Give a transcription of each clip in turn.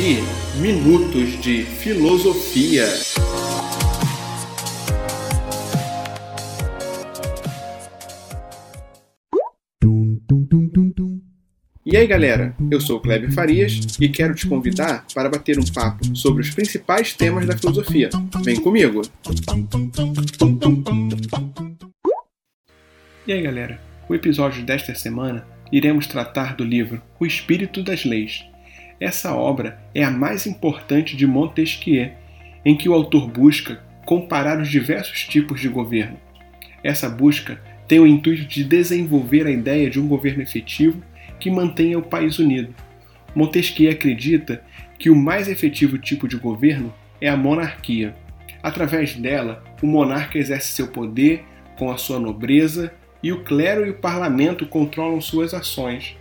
ouvir Minutos de Filosofia. E aí galera, eu sou o Kleber Farias e quero te convidar para bater um papo sobre os principais temas da filosofia. Vem comigo! E aí galera, o episódio desta semana iremos tratar do livro O Espírito das Leis. Essa obra é a mais importante de Montesquieu, em que o autor busca comparar os diversos tipos de governo. Essa busca tem o intuito de desenvolver a ideia de um governo efetivo que mantenha o país unido. Montesquieu acredita que o mais efetivo tipo de governo é a monarquia. Através dela, o monarca exerce seu poder com a sua nobreza e o clero e o parlamento controlam suas ações.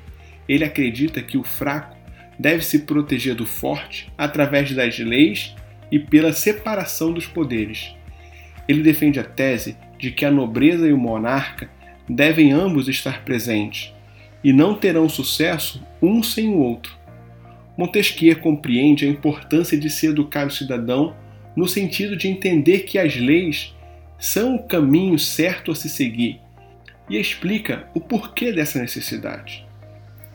Ele acredita que o fraco deve se proteger do forte através das leis e pela separação dos poderes. Ele defende a tese de que a nobreza e o monarca devem ambos estar presentes e não terão sucesso um sem o outro. Montesquieu compreende a importância de se educar o cidadão no sentido de entender que as leis são o caminho certo a se seguir e explica o porquê dessa necessidade.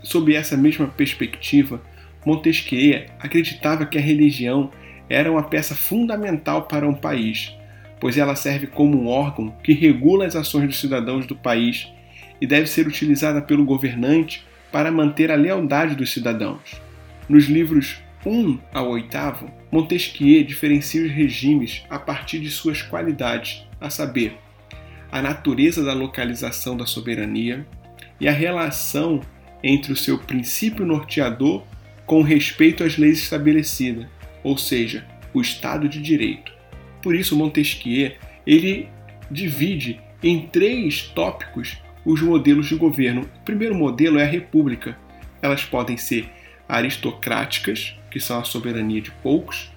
Sob essa mesma perspectiva, Montesquieu acreditava que a religião era uma peça fundamental para um país, pois ela serve como um órgão que regula as ações dos cidadãos do país e deve ser utilizada pelo governante para manter a lealdade dos cidadãos. Nos livros 1 ao 8, Montesquieu diferencia os regimes a partir de suas qualidades, a saber, a natureza da localização da soberania e a relação entre o seu princípio norteador com respeito às leis estabelecidas, ou seja, o Estado de Direito. Por isso, Montesquieu ele divide em três tópicos os modelos de governo. O primeiro modelo é a república. Elas podem ser aristocráticas, que são a soberania de poucos,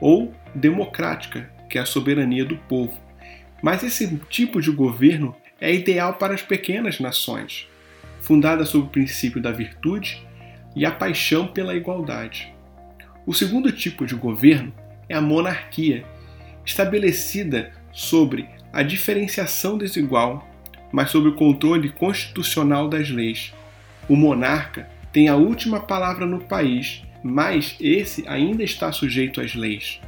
ou democrática, que é a soberania do povo. Mas esse tipo de governo é ideal para as pequenas nações, fundada sobre o princípio da virtude e a paixão pela igualdade. O segundo tipo de governo é a monarquia, estabelecida sobre a diferenciação desigual, mas sob o controle constitucional das leis. O monarca tem a última palavra no país, mas esse ainda está sujeito às leis.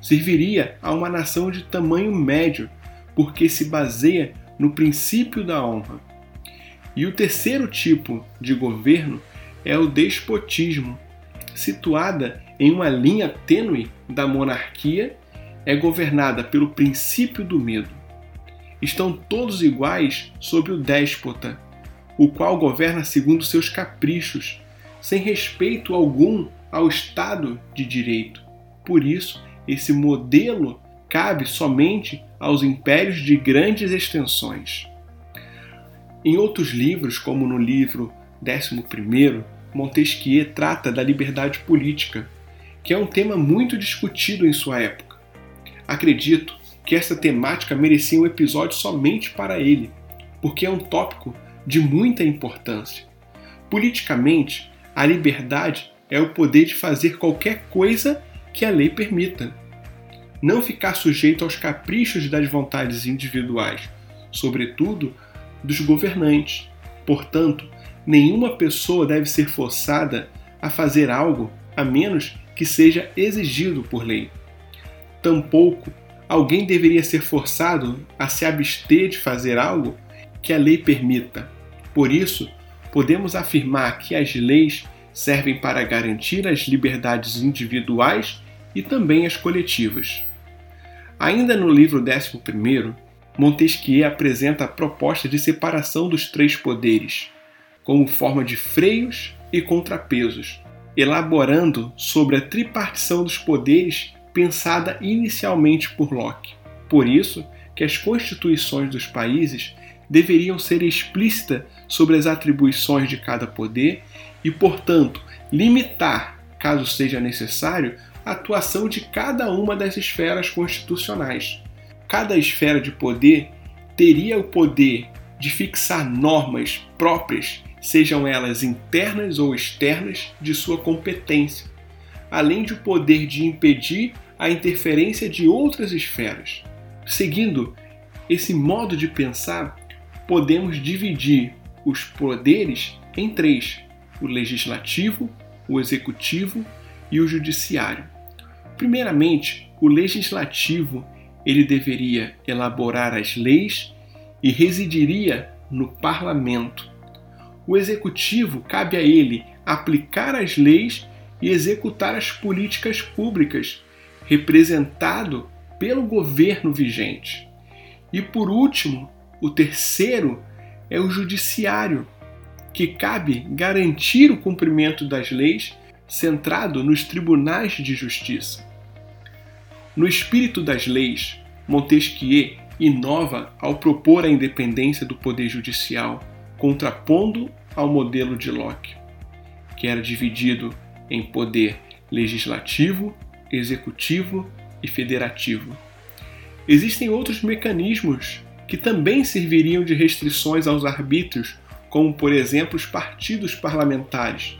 Serviria a uma nação de tamanho médio porque se baseia no princípio da honra. E o terceiro tipo de governo é o despotismo, situada em uma linha tênue da monarquia, é governada pelo princípio do medo. Estão todos iguais sob o déspota, o qual governa segundo seus caprichos, sem respeito algum ao Estado de Direito. Por isso, esse modelo cabe somente aos impérios de grandes extensões. Em outros livros, como no livro 11, Montesquieu trata da liberdade política, que é um tema muito discutido em sua época. Acredito que essa temática merecia um episódio somente para ele, porque é um tópico de muita importância. Politicamente, a liberdade é o poder de fazer qualquer coisa que a lei permita não ficar sujeito aos caprichos das vontades individuais, sobretudo dos governantes. Portanto, nenhuma pessoa deve ser forçada a fazer algo a menos que seja exigido por lei. Tampouco alguém deveria ser forçado a se abster de fazer algo que a lei permita. Por isso, podemos afirmar que as leis servem para garantir as liberdades individuais e também as coletivas. Ainda no livro 11, Montesquieu apresenta a proposta de separação dos três poderes, como forma de freios e contrapesos, elaborando sobre a tripartição dos poderes pensada inicialmente por Locke. Por isso que as constituições dos países deveriam ser explícitas sobre as atribuições de cada poder e, portanto, limitar, caso seja necessário, a atuação de cada uma das esferas constitucionais. Cada esfera de poder teria o poder de fixar normas próprias, sejam elas internas ou externas, de sua competência. além de o poder de impedir a interferência de outras esferas. Seguindo esse modo de pensar, podemos dividir os poderes em três: o legislativo, o executivo e o judiciário. Primeiramente, o legislativo ele deveria elaborar as leis e residiria no parlamento. O executivo cabe a ele aplicar as leis e executar as políticas públicas representado pelo governo vigente. E por último, o terceiro é o judiciário, que cabe garantir o cumprimento das leis centrado nos tribunais de justiça. No espírito das leis, Montesquieu inova ao propor a independência do poder judicial, contrapondo ao modelo de Locke, que era dividido em poder legislativo, executivo e federativo. Existem outros mecanismos que também serviriam de restrições aos arbítrios, como por exemplo os partidos parlamentares,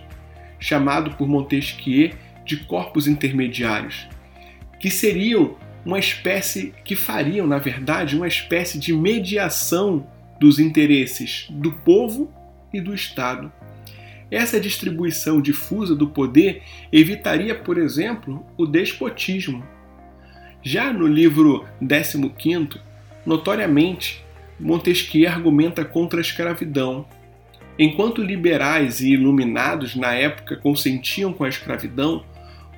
chamado por Montesquieu de corpos intermediários, que seriam uma espécie que fariam, na verdade, uma espécie de mediação dos interesses do povo e do Estado. Essa distribuição difusa do poder evitaria, por exemplo, o despotismo. Já no livro 15, notoriamente, Montesquieu argumenta contra a escravidão. Enquanto liberais e iluminados na época consentiam com a escravidão,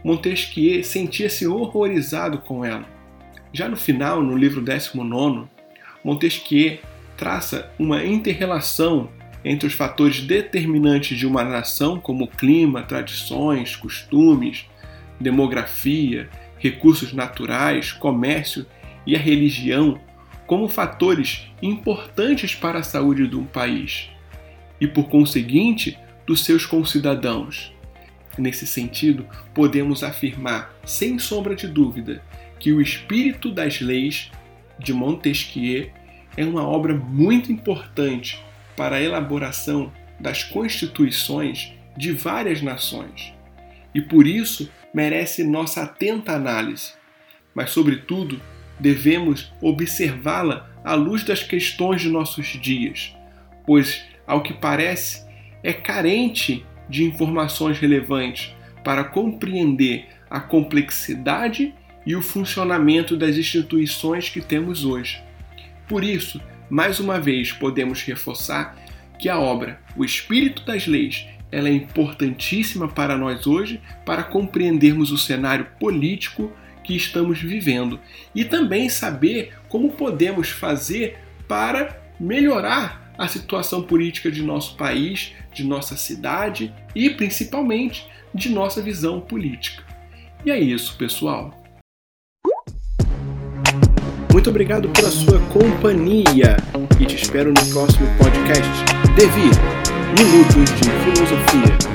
Montesquieu sentia-se horrorizado com ela. Já no final, no livro 19, Montesquieu traça uma interrelação entre os fatores determinantes de uma nação, como clima, tradições, costumes, demografia, recursos naturais, comércio e a religião, como fatores importantes para a saúde de um país e, por conseguinte, dos seus concidadãos. Nesse sentido, podemos afirmar, sem sombra de dúvida, que o espírito das leis de Montesquieu é uma obra muito importante para a elaboração das constituições de várias nações e por isso merece nossa atenta análise. Mas, sobretudo, devemos observá-la à luz das questões de nossos dias, pois, ao que parece, é carente de informações relevantes para compreender a complexidade e o funcionamento das instituições que temos hoje. Por isso, mais uma vez podemos reforçar que a obra O Espírito das Leis ela é importantíssima para nós hoje para compreendermos o cenário político que estamos vivendo e também saber como podemos fazer para melhorar a situação política de nosso país, de nossa cidade e principalmente de nossa visão política. E é isso, pessoal. Muito obrigado pela sua companhia e te espero no próximo podcast. Devi Minutos de Filosofia.